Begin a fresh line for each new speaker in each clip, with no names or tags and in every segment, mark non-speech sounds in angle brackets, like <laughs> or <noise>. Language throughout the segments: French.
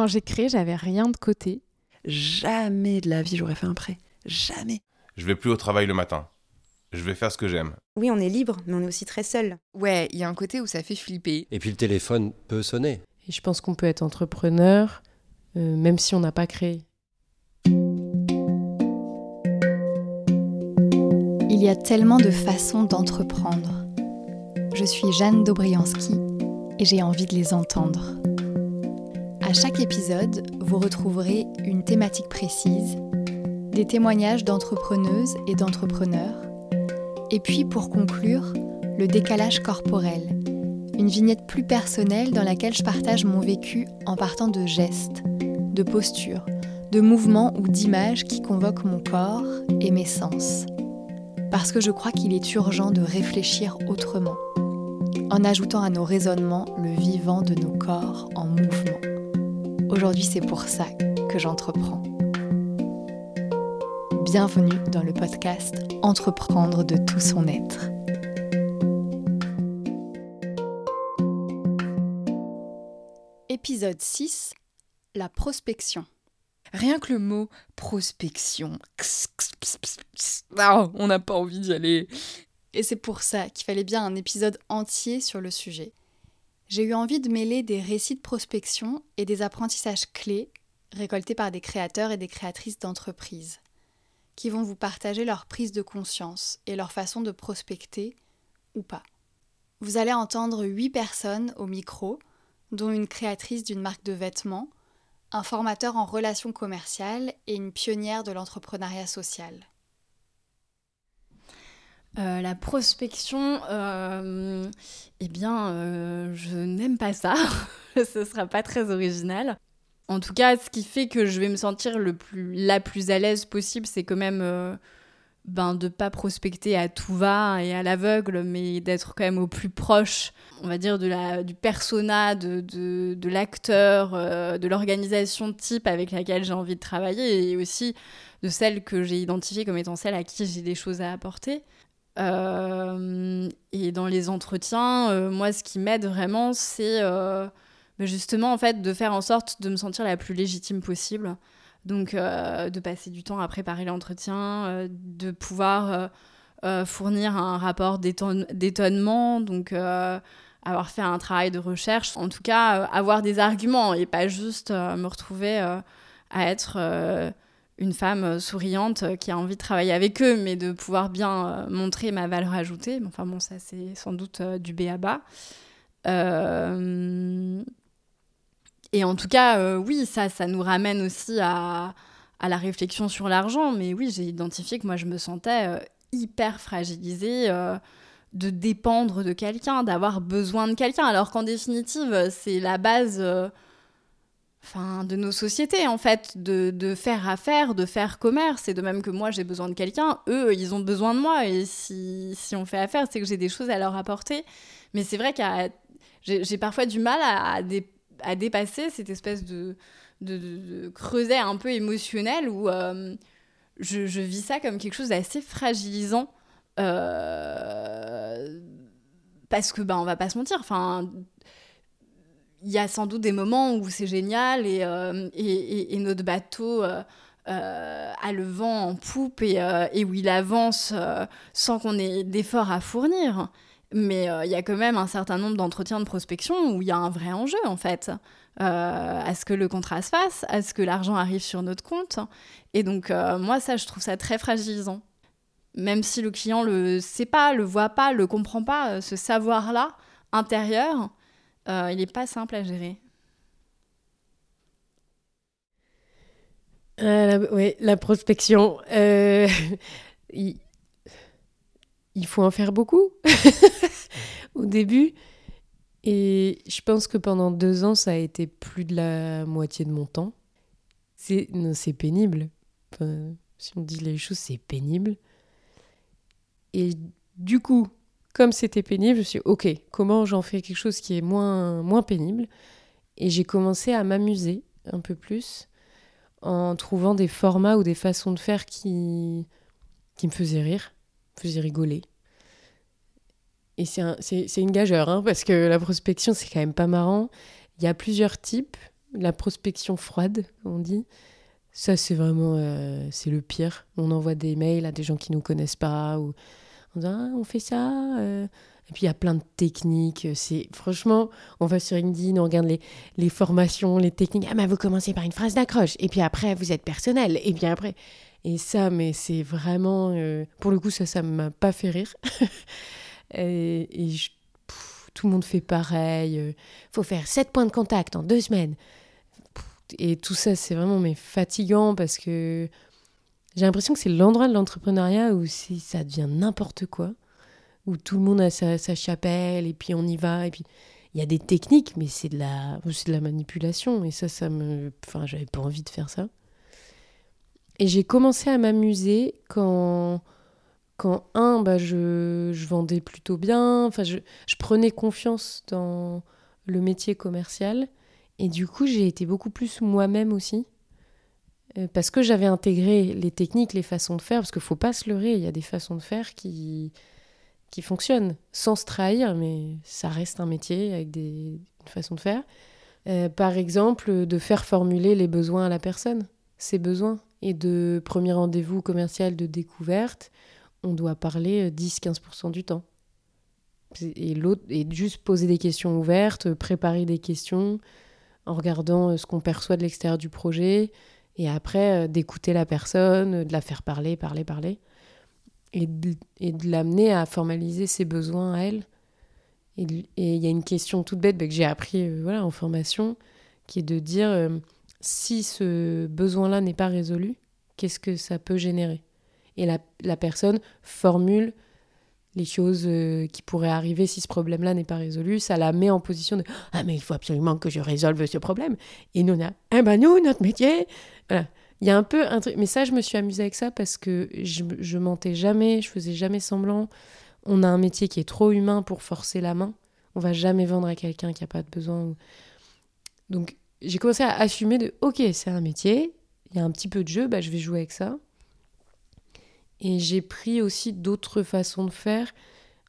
Quand j'ai créé, j'avais rien de côté.
Jamais de la vie j'aurais fait un prêt. Jamais.
Je vais plus au travail le matin. Je vais faire ce que j'aime.
Oui, on est libre, mais on est aussi très seul.
Ouais, il y a un côté où ça fait flipper.
Et puis le téléphone peut sonner.
Et je pense qu'on peut être entrepreneur, euh, même si on n'a pas créé.
Il y a tellement de façons d'entreprendre. Je suis Jeanne Dobriansky et j'ai envie de les entendre. À chaque épisode, vous retrouverez une thématique précise, des témoignages d'entrepreneuses et d'entrepreneurs, et puis pour conclure, le décalage corporel, une vignette plus personnelle dans laquelle je partage mon vécu en partant de gestes, de postures, de mouvements ou d'images qui convoquent mon corps et mes sens. Parce que je crois qu'il est urgent de réfléchir autrement, en ajoutant à nos raisonnements le vivant de nos corps en mouvement. Aujourd'hui, c'est pour ça que j'entreprends. Bienvenue dans le podcast Entreprendre de tout son être. Épisode 6 La prospection.
Rien que le mot prospection, ah, on n'a pas envie d'y aller.
Et c'est pour ça qu'il fallait bien un épisode entier sur le sujet. J'ai eu envie de mêler des récits de prospection et des apprentissages clés récoltés par des créateurs et des créatrices d'entreprises, qui vont vous partager leur prise de conscience et leur façon de prospecter ou pas. Vous allez entendre huit personnes au micro, dont une créatrice d'une marque de vêtements, un formateur en relations commerciales et une pionnière de l'entrepreneuriat social.
Euh, la prospection, euh, eh bien, euh, je n'aime pas ça. <laughs> Ce sera pas très original. En tout cas, ce qui fait que je vais me sentir la plus à l'aise possible, c'est quand même ben, de pas prospecter à tout va et à l'aveugle, mais d'être quand même au plus proche, on va dire, du persona, de, de, de l'acteur, de l'organisation type avec laquelle j'ai envie de travailler et aussi de celle que j'ai identifiée comme étant celle à qui j'ai des choses à apporter. Euh, et dans les entretiens, euh, moi, ce qui m'aide vraiment, c'est euh, bah, justement en fait de faire en sorte de me sentir la plus légitime possible. Donc, de passer du temps à préparer l'entretien, de pouvoir fournir un rapport d'étonnement, donc avoir fait un travail de recherche, en tout cas avoir des arguments et pas juste me retrouver à être une femme euh, souriante euh, qui a envie de travailler avec eux, mais de pouvoir bien euh, montrer ma valeur ajoutée. Enfin bon, ça c'est sans doute du B à bas. Et en tout cas, oui, ça, ça nous ramène aussi à, à la réflexion sur l'argent. Mais oui, j'ai identifié que moi, je me sentais hyper fragilisée de dépendre de quelqu'un, d'avoir besoin de quelqu'un. Alors qu'en définitive, c'est la base enfin, de nos sociétés, en fait, de, de, faire affaire, de faire commerce. Et de même que moi, j'ai besoin de quelqu'un, eux, ils ont besoin de moi. Et si, si on fait affaire, c'est que j'ai des choses à leur apporter. Mais c'est vrai que j'ai parfois du mal à, à, dépasser cette espèce de, de, de, creuset un peu émotionnel où euh, je, je, vis ça comme quelque chose d'assez fragilisant. Euh, parce que, ben, on va pas se mentir, enfin il y a sans doute des moments où c'est génial et, euh, et, et, notre bateau euh, euh, a le vent en poupe et, et où il avance sans qu'on ait d'efforts à fournir. Mais il y a quand même un certain nombre d'entretiens de prospection où il y a un vrai enjeu en fait. à ce que le contrat se fasse, à ce que l'argent arrive sur notre compte. Et donc, moi, ça, je trouve ça très fragilisant. Même si le client le sait pas, le voit pas, le comprend pas, ce savoir-là intérieur, il n'est pas simple à gérer.
Euh, oui, la prospection. Euh, <laughs> il... faut en faire beaucoup <laughs> au début. Et je pense que pendant deux ans, ça a été plus de la moitié de mon temps. C'est pénible. si on dit les choses, c'est pénible. Et du coup, comme c'était pénible, je me suis dit, ok, comment j'en fais quelque chose qui est moins, moins pénible? Et j'ai commencé à m'amuser un peu plus en trouvant des formats ou des façons de faire qui, qui me faisaient rire, me faisaient rigoler. Et c'est une gageure, hein, parce que la prospection, c'est quand même pas marrant. Il y a plusieurs types. la prospection froide, on dit. Ça, c'est vraiment euh, c'est le pire. On envoie des mails à des gens qui nous connaissent pas ou on dit ah, on fait ça. euh. Et puis il y a plein de techniques. C'est franchement, on va sur LinkedIn, on regarde les, formations, les techniques. Ah mais vous commencez par une phrase d'accroche et puis après vous êtes personnel et puis après et ça, mais c'est vraiment euh, pour le coup ça, ça m'a pas fait rire. <laughs> et tout le monde fait pareil. euh, faut faire 7 points de contact en deux semaines. Et tout ça, c'est vraiment mais fatigant parce que j'ai l'impression que c'est l'endroit de l'entrepreneuriat où c'est- ça devient n'importe quoi, où tout le monde a sa, chapelle et puis on y va. Et puis il y a des techniques, mais c'est de la, c'est de la manipulation. Et ça, ça me. Enfin, j'avais pas envie de faire ça. Et j'ai commencé à m'amuser quand. Quand, un, bah, je, je vendais plutôt bien, enfin, je, je prenais confiance dans le métier commercial. Et du coup, j'ai été beaucoup plus moi-même aussi. Euh, parce que j'avais intégré les techniques, les façons de faire, parce qu'il faut pas se leurrer, il y a des façons de faire qui, qui fonctionnent sans se trahir, mais ça reste un métier avec des, une façon de faire. Euh, par exemple, de faire formuler les besoins à la personne, ses besoins. Et de premier rendez-vous commercial de découverte, on doit parler euh, 10-15% du temps. Et et juste poser des questions ouvertes, préparer des questions en regardant euh, ce qu'on perçoit de l'extérieur du projet, et après euh, d'écouter la personne, de la faire parler, parler, parler, et de, de l'amener à formaliser ses besoins à elle. Et il y a une question toute bête bah, que j'ai appris euh, voilà, en formation, qui est de dire euh, si ce besoin-là n'est pas résolu, qu'est-ce que ça peut générer? Et la, la personne formule les choses qui pourraient arriver si ce problème-là n'est pas résolu. Ça la met en position de Ah, mais il faut absolument que je résolve ce problème. Et nous, on a Ah, ben nous, notre métier. Voilà. Il y a un peu un truc. Mais ça, je me suis amusée avec ça parce que je, mentais jamais, je faisais jamais semblant. On a un métier qui est trop humain pour forcer la main. On va jamais vendre à quelqu'un qui n'a pas de besoin. Donc, j'ai commencé à assumer de Ok, c'est un métier, il y a un petit peu de jeu, bah, je vais jouer avec ça. Et j'ai pris aussi d'autres façons de faire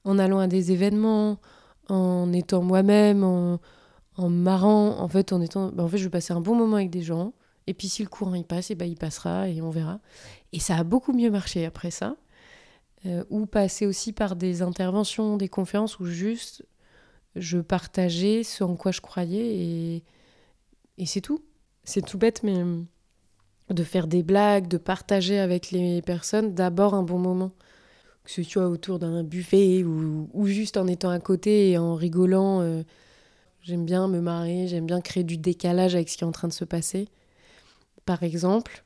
en allant à des événements, en étant moi-même, en, en marrant, en fait, en étant. bah, en fait, je vais passer un bon moment avec des gens. Et puis, si le courant il passe, et ben, il passera et on verra. Et ça a beaucoup mieux marché après ça. Euh, ou passer aussi par des interventions, des conférences où juste je partageais ce en quoi je croyais et, et c'est tout. C'est tout bête, mais hum, de faire des blagues, de partager avec les personnes d'abord un bon moment. Que ce soit autour d'un buffet ou, ou juste en étant à côté et en rigolant. euh, j'aime bien me marrer, j'aime bien créer du décalage avec ce qui est en train de se passer. Par exemple,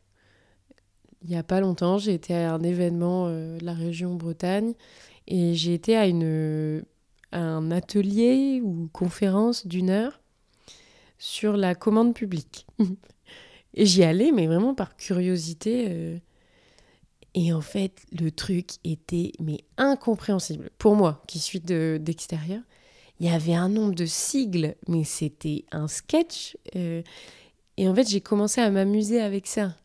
il n'y a pas longtemps, j'ai été à un événement euh, de la région Bretagne et j'ai été à, un atelier ou conférence d'une heure sur la commande publique. <laughs> et j'y allais, mais vraiment par curiosité. euh, et en fait, le truc était mais incompréhensible pour moi, qui suis de- d'extérieur. Il y avait un nombre de sigles, mais c'était un sketch. euh, et en fait, j'ai commencé à m'amuser avec ça.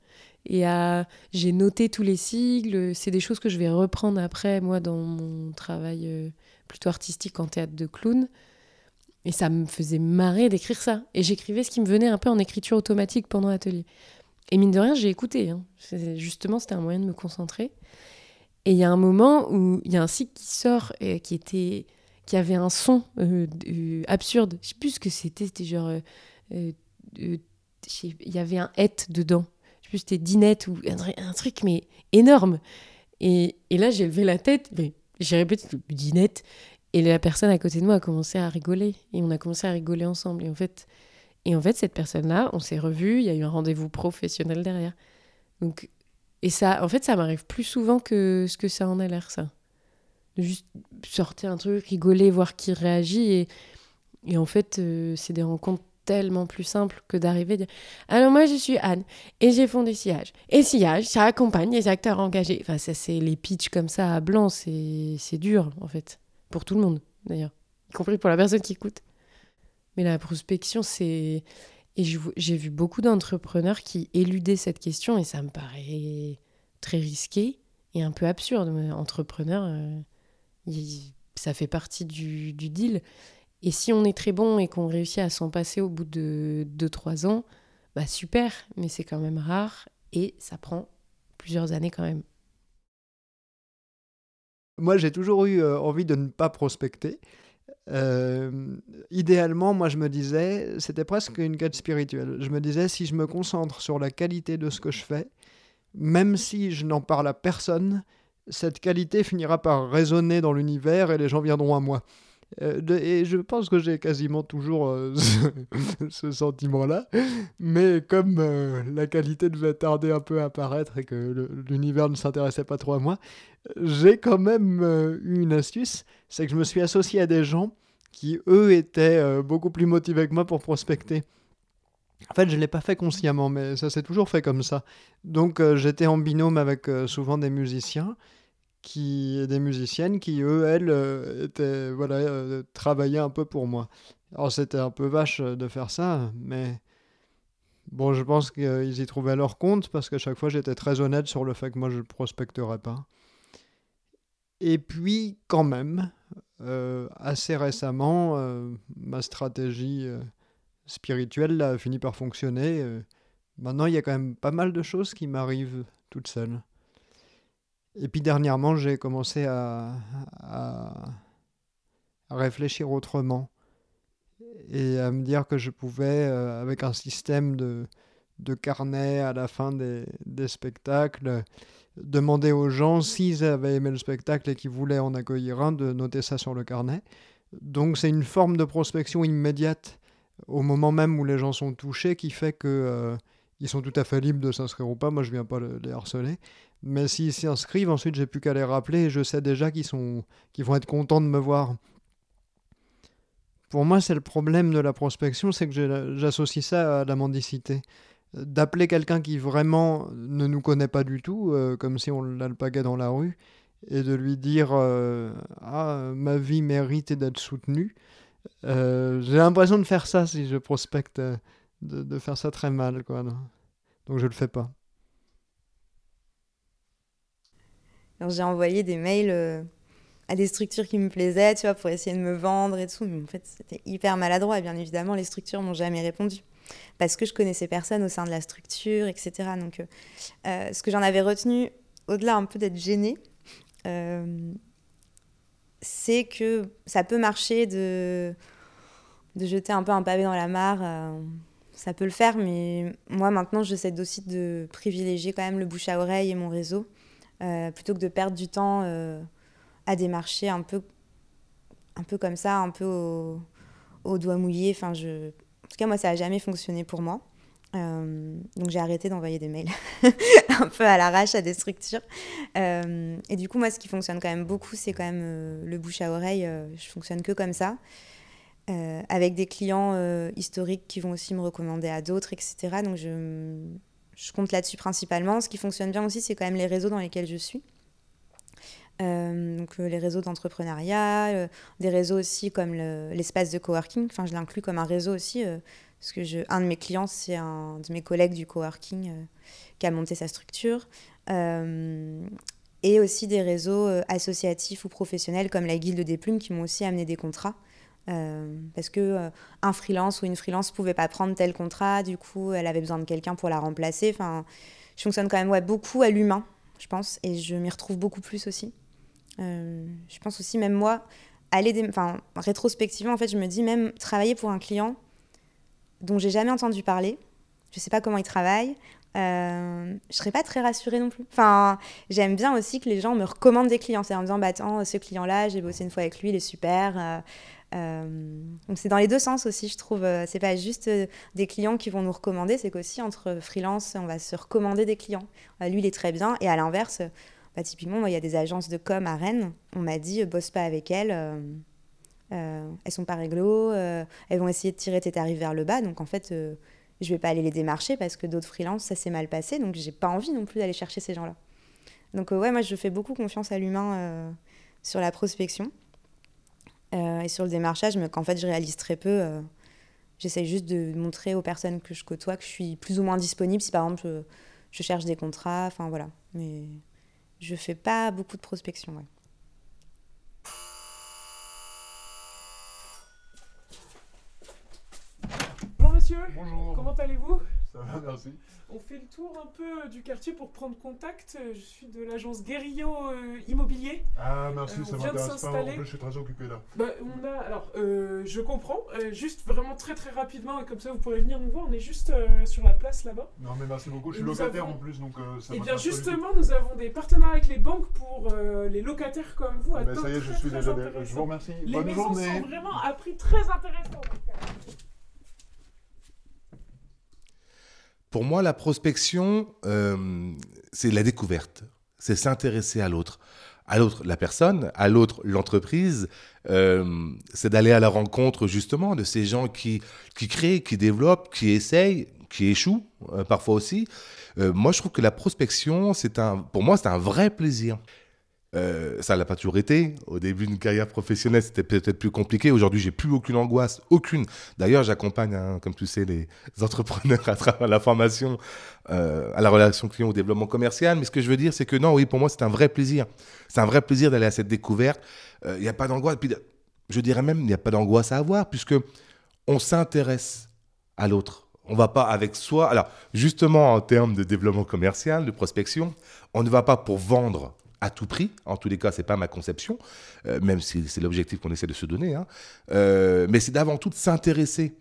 Et à, j'ai noté tous les sigles. C'est des choses que je vais reprendre après, moi, dans mon travail euh, plutôt artistique en théâtre de clown. Et ça me faisait marrer d'écrire ça. Et j'écrivais ce qui me venait un peu en écriture automatique pendant l'atelier. Et mine de rien, j'ai écouté. hein. Justement, c'était un moyen de me concentrer. Et il y a un moment où il y a un cycle qui sort euh, qui était qui avait un son euh, absurde. Je sais plus ce que c'était. C'était genre il y avait un et dedans. Je sais plus c'était dinette ou un truc mais énorme. Et, et là, j'ai levé la tête. mais J'ai répété dinette. Et la personne à côté de moi a commencé à rigoler. Et on a commencé à rigoler ensemble. Et en fait, et en fait cette personne-là, on s'est revus. Il y a eu un rendez-vous professionnel derrière. Donc, et ça, en fait, ça m'arrive plus souvent que ce que ça en a l'air, ça. De juste sortir un truc, rigoler, voir qui réagit. Et, et en fait, euh, c'est des rencontres tellement plus simples que d'arriver dire Alors, moi, je suis Anne et j'ai fondé Sillage. Et Sillage, ça accompagne les acteurs engagés. Enfin, ça, c'est les pitchs comme ça à blanc, c'est dur, en fait. Pour tout le monde, d'ailleurs. Y compris pour la personne qui écoute. Mais la prospection, c'est. Et j'ai vu beaucoup d'entrepreneurs qui éludaient cette question et ça me paraît très risqué et un peu absurde. Entrepreneur, euh, ça fait partie du, du deal. Et si on est très bon et qu'on réussit à s'en passer au bout de 2-3 ans, bah super, mais c'est quand même rare et ça prend plusieurs années quand même.
Moi, j'ai toujours eu euh, envie de ne pas prospecter. Euh, idéalement, moi, je me disais, c'était presque une quête spirituelle. Je me disais, si je me concentre sur la qualité de ce que je fais, même si je n'en parle à personne, cette qualité finira par résonner dans l'univers et les gens viendront à moi. Euh, et je pense que j'ai quasiment toujours euh, <laughs> ce, sentiment-là. Mais comme euh, la qualité devait tarder un peu à apparaître et que l'univers ne s'intéressait pas trop à moi, j'ai quand même eu une astuce. C'est que je me suis associé à des gens qui, eux, étaient beaucoup plus motivés que moi pour prospecter. En fait, je ne l'ai pas fait consciemment, mais ça s'est toujours fait comme ça. Donc, j'étais en binôme avec souvent des musiciens qui des musiciennes qui eux elles euh, étaient voilà euh, travaillaient un peu pour moi. Alors c'était un peu vache euh, de faire ça mais bon je pense qu'ils y trouvaient leur compte parce qu'à chaque fois j'étais très honnête sur le fait que moi je prospecterais pas. Et puis quand même assez récemment ma stratégie spirituelle a fini par fonctionner maintenant il y a quand même pas mal de choses qui m'arrivent toutes seules et puis dernièrement, j'ai commencé à, réfléchir autrement et à me dire que je pouvais, euh, avec un système de, de carnet à la fin des, des, spectacles, demander aux gens s'ils avaient aimé le spectacle et qu'ils voulaient en accueillir un, de noter ça sur le carnet. Donc c'est une forme de prospection immédiate au moment même où les gens sont touchés qui fait que euh, ils sont tout à fait libres de s'inscrire ou pas. Moi, je viens pas les harceler. Mais s'ils s'y inscrivent, ensuite, j'ai plus qu'à les rappeler et je sais déjà qu'ils sont, qu'ils vont être contents de me voir. Pour moi, c'est le problème de la prospection, c'est que j'associe ça à la mendicité. D'appeler quelqu'un qui vraiment ne nous connaît pas du tout, euh, comme si on l'alpaguait dans la rue, et de lui dire euh, Ah, ma vie mérite d'être soutenue. Euh, j'ai l'impression de faire ça si je prospecte, de, faire ça très mal. Quoi. Donc je le fais pas.
J'ai envoyé des mails euh, à des structures qui me plaisaient, tu vois, pour essayer de me vendre et tout. Mais en fait, c'était hyper maladroit. Et bien évidemment, les structures m'ont jamais répondu. Parce que je connaissais personne au sein de la structure, etc. Donc, euh, euh, ce que j'en avais retenu, au-delà un peu d'être gênée, c'est que ça peut marcher de, de jeter un peu un pavé dans la mare. ça peut le faire, mais moi maintenant, j'essaie aussi de privilégier quand même le bouche à oreille et mon réseau. Euh, plutôt que de perdre du temps euh, à démarcher un peu, un peu comme ça, un peu au, au doigt mouillé. Enfin, je... En tout cas, moi, ça n'a jamais fonctionné pour moi. Euh, donc j'ai arrêté d'envoyer des mails <laughs> un peu à l'arrache à des structures. et du coup, moi, ce qui fonctionne quand même beaucoup, c'est quand même le bouche à oreille. je fonctionne que comme ça. avec des clients historiques qui vont aussi me recommander à d'autres, etc. Donc je, je compte là-dessus principalement. Ce qui fonctionne bien aussi, c'est quand même les réseaux dans lesquels je suis. Euh, donc euh, les réseaux d'entrepreneuriat, euh, des réseaux aussi comme l'espace de coworking. Enfin, je l'inclus comme un réseau aussi, parce que un de mes clients, c'est un de mes collègues du coworking qui a monté sa structure. et aussi des réseaux associatifs ou professionnels comme la Guilde des Plumes qui m'ont aussi amené des contrats. Euh, parce que euh, un freelance ou une freelance pouvait pas prendre tel contrat, du coup elle avait besoin de quelqu'un pour la remplacer. Enfin, je fonctionne quand même beaucoup à l'humain, je pense, et je m'y retrouve beaucoup plus aussi. Euh, je pense aussi même moi aller, enfin rétrospectivement en fait, je me dis même travailler pour un client dont j'ai jamais entendu parler, je sais pas comment il travaille. Je serais pas très rassurée non plus. Enfin, j'aime bien aussi que les gens me recommandent des clients. C'est en me disant, bah attends, ce client-là, j'ai bossé une fois avec lui, il est super. Euh, donc c'est dans les deux sens aussi, je trouve. Euh, c'est pas juste euh, des clients qui vont nous recommander, c'est qu'aussi entre freelance, on va se recommander des clients. lui, il est très bien. Et à l'inverse, bah, typiquement, il y a des agences de com à Rennes. On m'a dit, bosse pas avec elles. elles sont pas réglo. elles vont essayer de tirer tes tarifs vers le bas. Donc en fait, je vais pas aller les démarcher parce que d'autres freelances, ça s'est mal passé. Donc j'ai pas envie non plus d'aller chercher ces gens-là. Donc ouais, moi je fais beaucoup confiance à l'humain sur la prospection. Euh, et sur le démarchage, mais qu'en fait, je réalise très peu. Euh, J'essaie juste de montrer aux personnes que je côtoie que je suis plus ou moins disponible si par exemple je, je cherche des contrats, enfin voilà. Mais je fais pas beaucoup de prospection,
ouais. Bonjour monsieur.
Bonjour.
Comment allez-vous?
Ça va, merci.
On fait le tour un peu du quartier pour prendre contact. Je suis de l'agence Guerillot euh, Immobilier.
Ah, merci,
Euh,
ça
on vient de
m'intéresse pas. En
s'installer.
fait, je suis très occupé là.
Bah, on a, alors, euh, je comprends. Euh, juste vraiment très très rapidement, et comme ça vous pourrez venir nous voir. On est juste euh, sur la place là-bas.
Non, mais merci beaucoup. Je suis locataire
avons-
en plus, donc euh, ça
Et bien
du tout.
justement, nous avons des partenariats avec les banques pour euh, les locataires comme vous. à
Ben, ça y est, je suis déjà. Je vous remercie.
Les
Bonne
maisons
journée.
sont vraiment à prix très intéressant.
Pour moi, la prospection, euh, c'est la découverte. C'est s'intéresser à l'autre. À l'autre, la personne, à l'autre, l'entreprise. Euh, c'est d'aller à la rencontre, justement, de ces gens qui, qui créent, qui développent, qui essayent, qui échouent, euh, parfois aussi. Moi, je trouve que la prospection, c'est un, pour moi, c'est un vrai plaisir. Euh, ça l'a pas toujours été. Au début d'une carrière professionnelle, c'était peut-être plus compliqué. Aujourd'hui, j'ai plus aucune angoisse, aucune. D'ailleurs, j'accompagne, hein, comme tu sais, les <laughs> entrepreneurs à travers la formation, euh, à la relation client, au développement commercial. Mais ce que je veux dire, c'est que non, oui, pour moi, c'est un vrai plaisir. C'est un vrai plaisir d'aller à cette découverte. Euh, Il n'y a pas d'angoisse. Je dirais même, il n'y a pas d'angoisse à avoir, puisque on s'intéresse à l'autre. On va pas avec soi. Alors, justement, en termes de développement commercial, de prospection, on ne va pas pour vendre à tout prix. En tous les cas, c'est pas ma conception, euh, même si c'est l'objectif qu'on essaie de se donner. hein. Euh, mais c'est d'avant tout de s'intéresser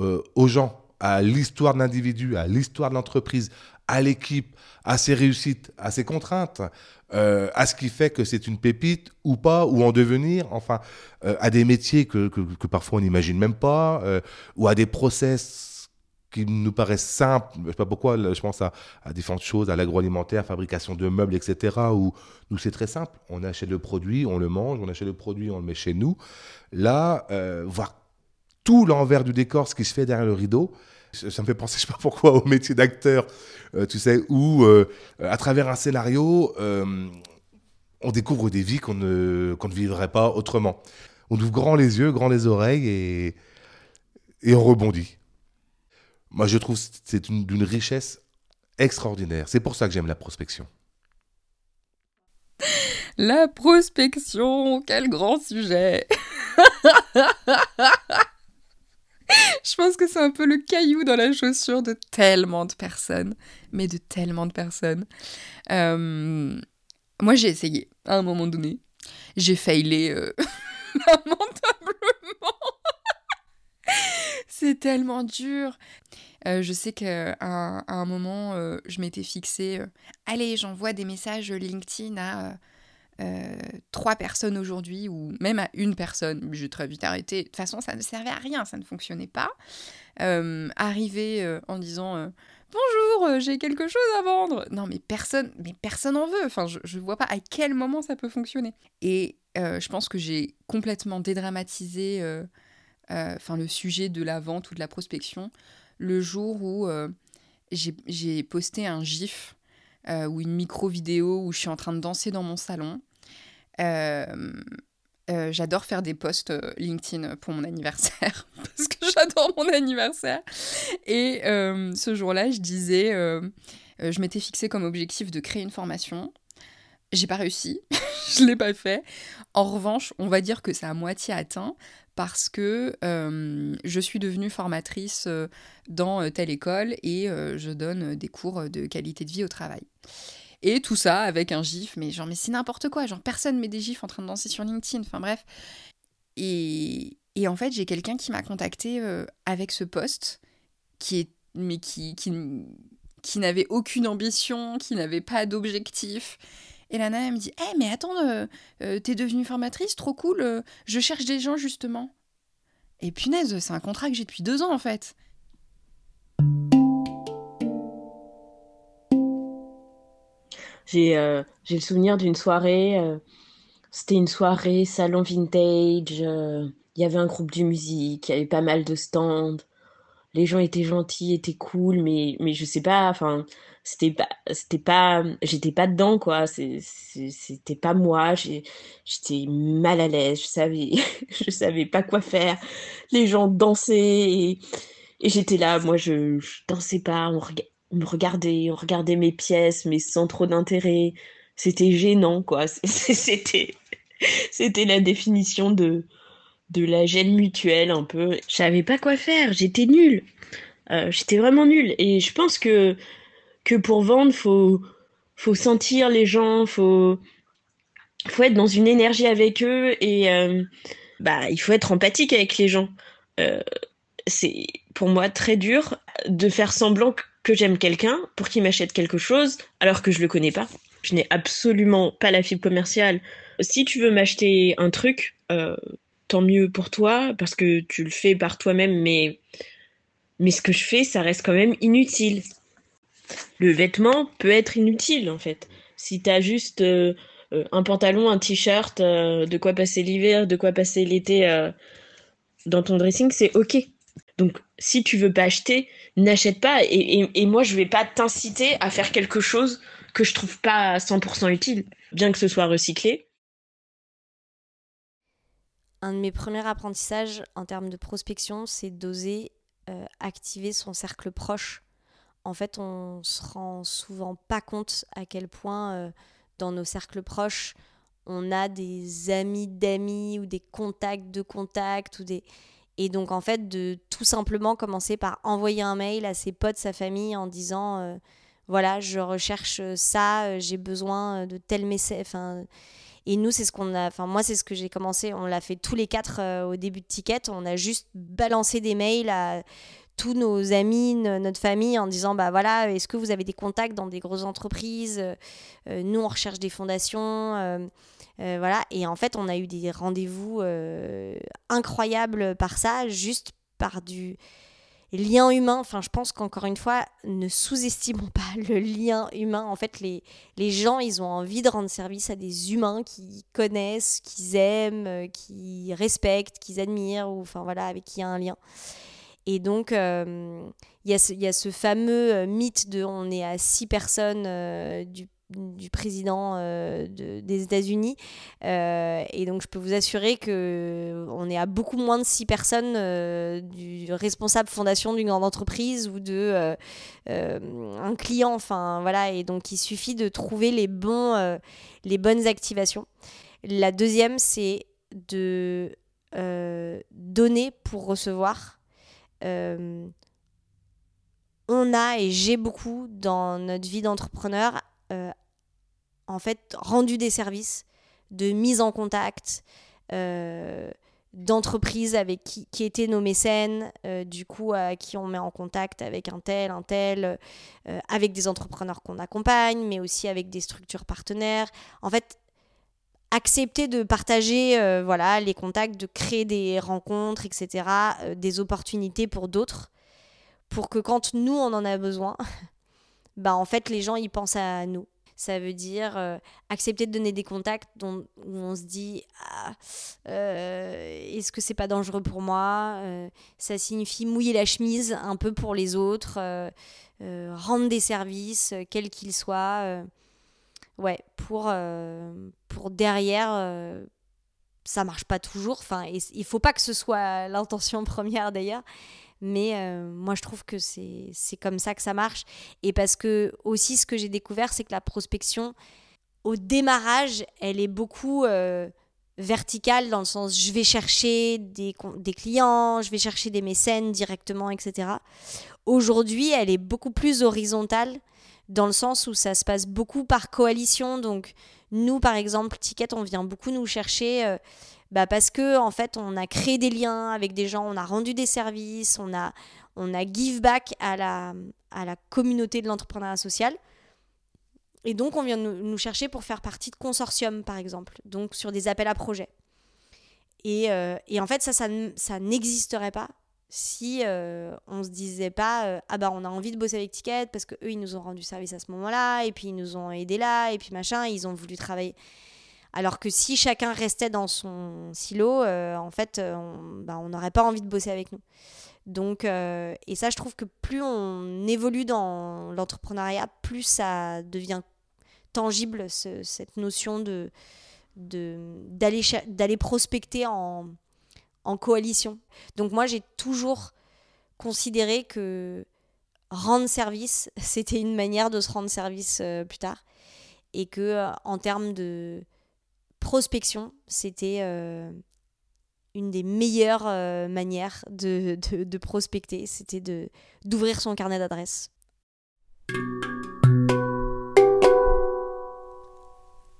euh, aux gens, à l'histoire de l'individu, à l'histoire de l'entreprise, à l'équipe, à ses réussites, à ses contraintes, à ce qui fait que c'est une pépite ou pas, ou en devenir, enfin, à des métiers que, que- parfois on n'imagine même pas, ou à des process qui nous paraissent simples. Je sais pas pourquoi, je pense à, à différentes choses, à l'agroalimentaire, fabrication de meubles, etc., où nous c'est très simple. On achète le produit, on le mange, on achète le produit, on le met chez nous. Là, euh, voir tout l'envers du décor, ce qui se fait derrière le rideau, ça me fait penser, <laughs> je sais pas pourquoi, au métier d'acteur, euh, tu sais, où euh, à travers un scénario, on découvre des vies qu'on ne, qu'on ne vivrait pas autrement. On ouvre grand les yeux, grand les oreilles et, et on rebondit. Moi, je trouve c'est une- d'une richesse extraordinaire. C'est pour ça que j'aime la prospection. <laughs>
La prospection, quel grand sujet <laughs> Je pense que c'est un peu le caillou dans la chaussure de tellement de personnes, mais de tellement de personnes. Euh, moi, j'ai essayé à un moment donné. J'ai failé euh, <laughs> lamentablement. <laughs> c'est tellement dur. Euh, je sais qu'à un, à un moment, euh, je m'étais fixée, euh, allez, j'envoie des messages LinkedIn à trois personnes aujourd'hui, ou même à une personne. J'ai très vite arrêté. De toute façon, ça ne servait à rien, ça ne fonctionnait pas. Arriver en disant bonjour, j'ai quelque chose à vendre. Non, mais personne, mais personne en veut. Enfin, je, je vois pas à quel moment ça peut fonctionner. Et je pense que j'ai complètement dédramatisé enfin, le sujet de la vente ou de la prospection le jour où euh, j'ai posté un gif euh, ou une micro-vidéo où je suis en train de danser dans mon salon. Euh, euh, j'adore faire des posts euh, LinkedIn pour mon anniversaire <laughs> parce que j'adore mon anniversaire. Et euh, ce jour-là, je disais, euh, euh, je m'étais fixé comme objectif de créer une formation. J'ai pas réussi, <laughs> je l'ai pas fait. En revanche, on va dire que c'est à moitié atteint parce que euh, je suis devenue formatrice euh, dans euh, telle école et je donne des cours de qualité de vie au travail. Et tout ça avec un gif, mais genre, mais c'est n'importe quoi. Genre, personne met des gifs en train de danser sur LinkedIn. Enfin, bref. Et, et en fait, j'ai quelqu'un qui m'a contacté avec ce poste, qui est, mais qui, qui, qui n'avait aucune ambition, qui n'avait pas d'objectif. Et la nana, me dit Eh, mais attends, euh, euh, t'es devenue formatrice, trop cool, euh, je cherche des gens justement. Et punaise, c'est un contrat que j'ai depuis deux ans en fait.
J'ai le souvenir d'une soirée, c'était une soirée salon vintage, il y avait un groupe de musique, il y avait pas mal de stands, les gens étaient gentils, étaient cool, mais, mais je sais pas, enfin, c'était pas, c'était pas, j'étais pas dedans, quoi, c'était pas moi, j'étais mal à l'aise, je savais, <laughs> je savais pas quoi faire, les gens dansaient, et, j'étais là, moi je, je dansais pas, on, on me regardait, on regardait mes pièces, mais sans trop d'intérêt, c'était gênant, quoi, <laughs> c'était, c'était la définition de, de la gêne mutuelle un peu. Je savais pas quoi faire, j'étais nulle. Euh, j'étais vraiment nulle. Et je pense que, que pour vendre, faut, faut sentir les gens, faut, faut être dans une énergie avec eux et euh, bah, il faut être empathique avec les gens. Euh, c'est pour moi très dur de faire semblant que j'aime quelqu'un pour qu'il m'achète quelque chose alors que je le connais pas. Je n'ai absolument pas la fibre commerciale. Si tu veux m'acheter un truc, tant mieux pour toi parce que tu le fais par toi-même, mais mais ce que je fais, ça reste quand même inutile. Le vêtement peut être inutile en fait. Si t'as juste euh, euh, un pantalon, un t-shirt, euh, de quoi passer l'hiver, de quoi passer l'été dans ton dressing, c'est ok. Donc si tu veux pas acheter, n'achète pas. Et, et- et moi, je vais pas t'inciter à faire quelque chose que je trouve pas 100% utile, bien que ce soit recyclé.
Un de mes premiers apprentissages en termes de prospection, c'est d'oser euh, activer son cercle proche. En fait, on se rend souvent pas compte à quel point euh, dans nos cercles proches, on a des amis d'amis ou des contacts de contacts ou des et donc en fait de tout simplement commencer par envoyer un mail à ses potes, sa famille en disant euh, voilà, je recherche ça, j'ai besoin de tel message enfin et nous, c'est ce qu'on a. Enfin, moi, c'est ce que j'ai commencé. On l'a fait tous les quatre euh, au début de Ticket. On a juste balancé des mails à tous nos amis, no- notre famille, en disant bah voilà, est-ce que vous avez des contacts dans des grosses entreprises? Euh, Nous, on recherche des fondations. euh, euh, voilà. Et en fait, on a eu des rendez-vous euh, incroyables par ça, juste par du lien humain. Enfin, je pense qu'encore une fois, ne sous-estimons pas <laughs> le lien humain. En fait, les, les gens, ils ont envie de rendre service à des humains qu'ils connaissent, qu'ils aiment, euh, qu'ils respectent, qu'ils admirent, ou enfin voilà, avec qui il y a un lien. Et donc, euh, il y, a ce- il y a ce fameux euh, mythe de on est à six personnes du, du président euh, de- des États-Unis. Euh, et donc, je peux vous assurer que on est à beaucoup moins de six personnes euh, du responsable fondation d'une grande entreprise ou de un client. Enfin, voilà. Et donc, il suffit de trouver les, bons, les bonnes activations. La deuxième, c'est de donner pour recevoir. On a et j'ai beaucoup dans notre vie d'entrepreneur en fait rendu des services de mise en contact euh, d'entreprises avec qui, qui étaient nos mécènes euh, du coup à qui on met en contact avec un tel un tel euh, avec des entrepreneurs qu'on accompagne mais aussi avec des structures partenaires. En fait accepter de partager voilà les contacts de créer des rencontres etc des opportunités pour d'autres pour que quand nous on en a besoin <laughs> bah en fait les gens ils pensent à nous ça veut dire euh, accepter de donner des contacts dont, où on se dit ah, euh, est-ce que c'est pas dangereux pour moi Euh, ça signifie mouiller la chemise un peu pour les autres rendre des services quels qu'ils soient ouais pour pour derrière ça marche pas toujours enfin il faut pas que ce soit l'intention <laughs> première d'ailleurs mais euh, moi je trouve que c'est comme ça que ça marche. Et parce que aussi ce que j'ai découvert c'est que la prospection au démarrage elle est beaucoup euh, verticale dans le sens je vais chercher des, des clients je vais chercher des mécènes directement etc aujourd'hui elle est beaucoup plus horizontale dans le sens où ça se passe beaucoup par coalition. Donc nous par exemple Ticket on vient beaucoup nous chercher euh, bah parce que en fait on a créé des liens avec des gens, on a rendu des services, on a on a give back à la à la communauté de l'entrepreneuriat social. Et donc on vient nous, chercher pour faire partie de consortiums par exemple, donc sur des appels à projets. Et, euh, et en fait ça ça, ça n'existerait pas si euh, on se disait pas euh, ah bah on a envie de bosser avec Ticket parce que eux ils nous ont rendu service à ce moment-là et puis ils nous ont aidés là et puis machin ils ont voulu travailler alors que si chacun restait dans son silo, euh, en fait, euh, on bah, on n'aurait pas envie de bosser avec nous. Donc, euh, et ça, je trouve que plus on évolue dans l'entrepreneuriat, plus ça devient tangible, ce- cette notion d'aller prospecter en, coalition. Donc moi, j'ai toujours considéré que rendre service, <laughs> c'était une manière de se rendre service plus tard. Et que en termes de prospection, c'était euh, une des meilleures euh, manières de, de, de prospecter, c'était de d'ouvrir son carnet d'adresses.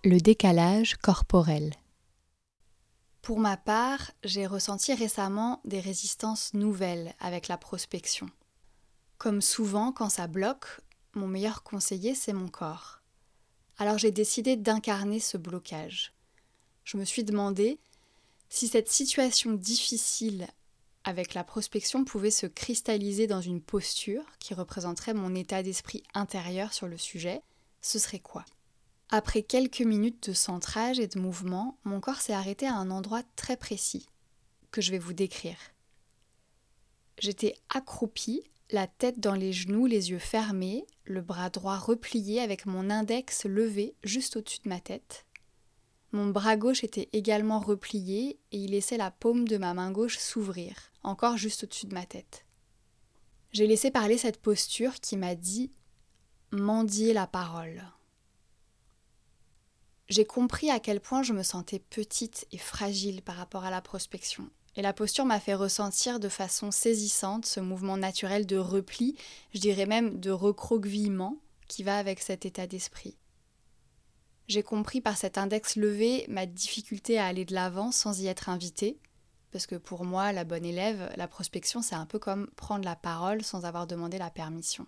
Le décalage corporel. Pour ma part, j'ai ressenti récemment des résistances nouvelles avec la prospection. Comme souvent, quand ça bloque, mon meilleur conseiller, c'est mon corps. Alors j'ai décidé d'incarner ce blocage. Je me suis demandé si cette situation difficile avec la prospection pouvait se cristalliser dans une posture qui représenterait mon état d'esprit intérieur sur le sujet, ce serait quoi? Après quelques minutes de centrage et de mouvement, mon corps s'est arrêté à un endroit très précis, que je vais vous décrire. J'étais accroupie, la tête dans les genoux, les yeux fermés, le bras droit replié avec mon index levé juste au-dessus de ma tête. Mon bras gauche était également replié et il laissait la paume de ma main gauche s'ouvrir, encore juste au-dessus de ma tête. J'ai laissé parler cette posture qui m'a dit mendier la parole. J'ai compris à quel point je me sentais petite et fragile par rapport à la prospection. Et la posture m'a fait ressentir de façon saisissante ce mouvement naturel de repli, je dirais même de recroquevillement, qui va avec cet état d'esprit. J'ai compris par cet index levé ma difficulté à aller de l'avant sans y être invitée, parce que pour moi, la bonne élève, la prospection, c'est un peu comme prendre la parole sans avoir demandé la permission.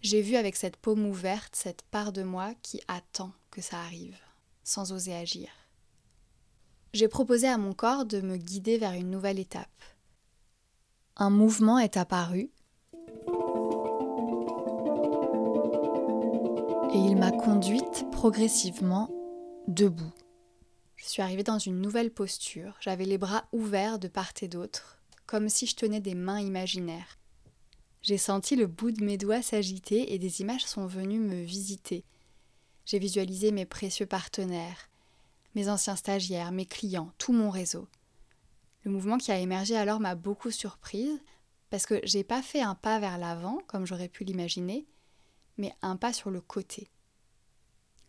J'ai vu avec cette paume ouverte cette part de moi qui attend que ça arrive, sans oser agir. J'ai proposé à mon corps de me guider vers une nouvelle étape. Un mouvement est apparu et il m'a conduite progressivement debout. Je suis arrivée dans une nouvelle posture, j'avais les bras ouverts de part et d'autre, comme si je tenais des mains imaginaires. J'ai senti le bout de mes doigts s'agiter et des images sont venues me visiter. J'ai visualisé mes précieux partenaires, mes anciens stagiaires, mes clients, tout mon réseau. Le mouvement qui a émergé alors m'a beaucoup surprise parce que j'ai pas fait un pas vers l'avant comme j'aurais pu l'imaginer, mais un pas sur le côté.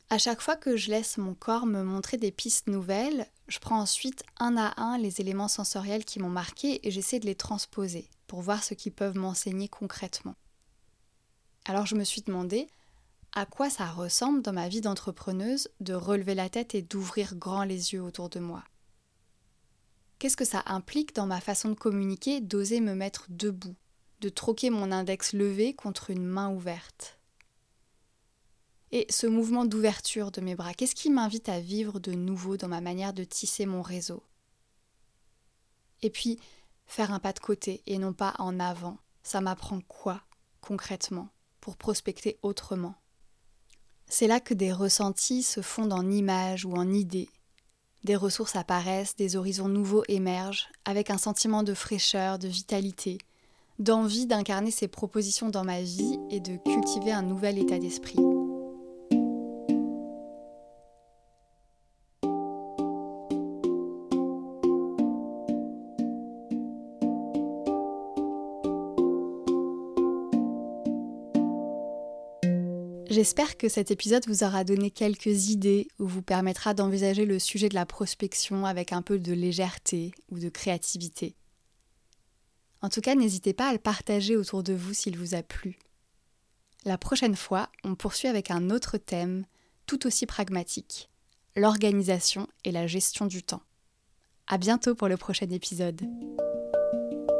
À chaque fois que je laisse mon corps me montrer des pistes nouvelles, je prends ensuite un à un les éléments sensoriels qui m'ont marqué et j'essaie de les transposer pour voir ce qu'ils peuvent m'enseigner concrètement. Alors je me suis demandé à quoi ça ressemble dans ma vie d'entrepreneuse de relever la tête et d'ouvrir grand les yeux autour de moi. Qu'est-ce que ça implique dans ma façon de communiquer d'oser me mettre debout, de troquer mon index levé contre une main ouverte? Et ce mouvement d'ouverture de mes bras, qu'est-ce qui m'invite à vivre de nouveau dans ma manière de tisser mon réseau? Et puis, faire un pas de côté et non pas en avant, ça m'apprend quoi, concrètement, pour prospecter autrement? C'est là que des ressentis se fondent en images ou en idées. Des ressources apparaissent, des horizons nouveaux émergent, avec un sentiment de fraîcheur, de vitalité, d'envie d'incarner ces propositions dans ma vie et de cultiver un nouvel état d'esprit. J'espère que cet épisode vous aura donné quelques idées ou vous permettra d'envisager le sujet de la prospection avec un peu de légèreté ou de créativité. En tout cas, n'hésitez pas à le partager autour de vous s'il vous a plu. La prochaine fois, on poursuit avec un autre thème tout aussi pragmatique, l'organisation et la gestion du temps. À bientôt pour le prochain épisode.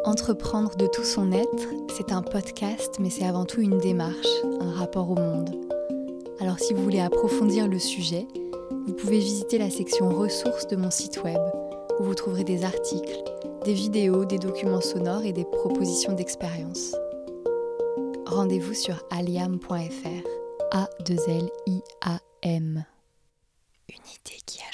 Entreprendre de tout son être, c'est un podcast, mais c'est avant tout une démarche, un rapport au monde. Alors si vous voulez approfondir le sujet, vous pouvez visiter la section ressources de mon site web, où vous trouverez des articles, des vidéos, des documents sonores et des propositions d'expérience. Rendez-vous sur aliam.fr. A-2-L-I-A-M. Une idée qui a